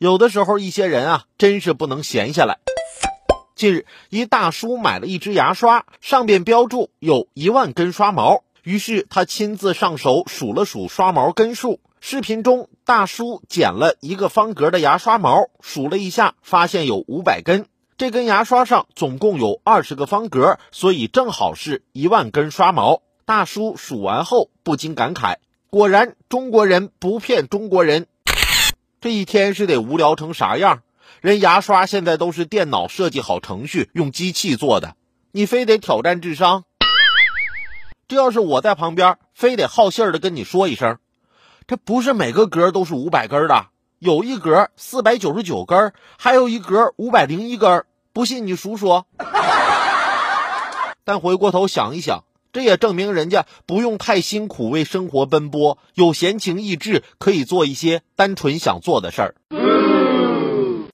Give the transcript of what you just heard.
有的时候一些人啊，真是不能闲下来。近日，一大叔买了一支牙刷，上边标注有一万根刷毛，于是他亲自上手数了数刷毛根数。视频中，大叔剪了一个方格的牙刷毛，数了一下，发现有五百根。这根牙刷上总共有二十个方格，所以正好是一万根刷毛。大叔数完后不禁感慨：果然中国人不骗中国人。这一天是得无聊成啥样？人牙刷现在都是电脑设计好程序，用机器做的，你非得挑战智商？这要是我在旁边，非得好信儿的跟你说一声，这不是每个格都是五百根的，有一格四百九十九根，还有一格五百零一根。不信你数数。但回过头想一想，这也证明人家不用太辛苦为生活奔波，有闲情逸致，可以做一些单纯想做的事儿。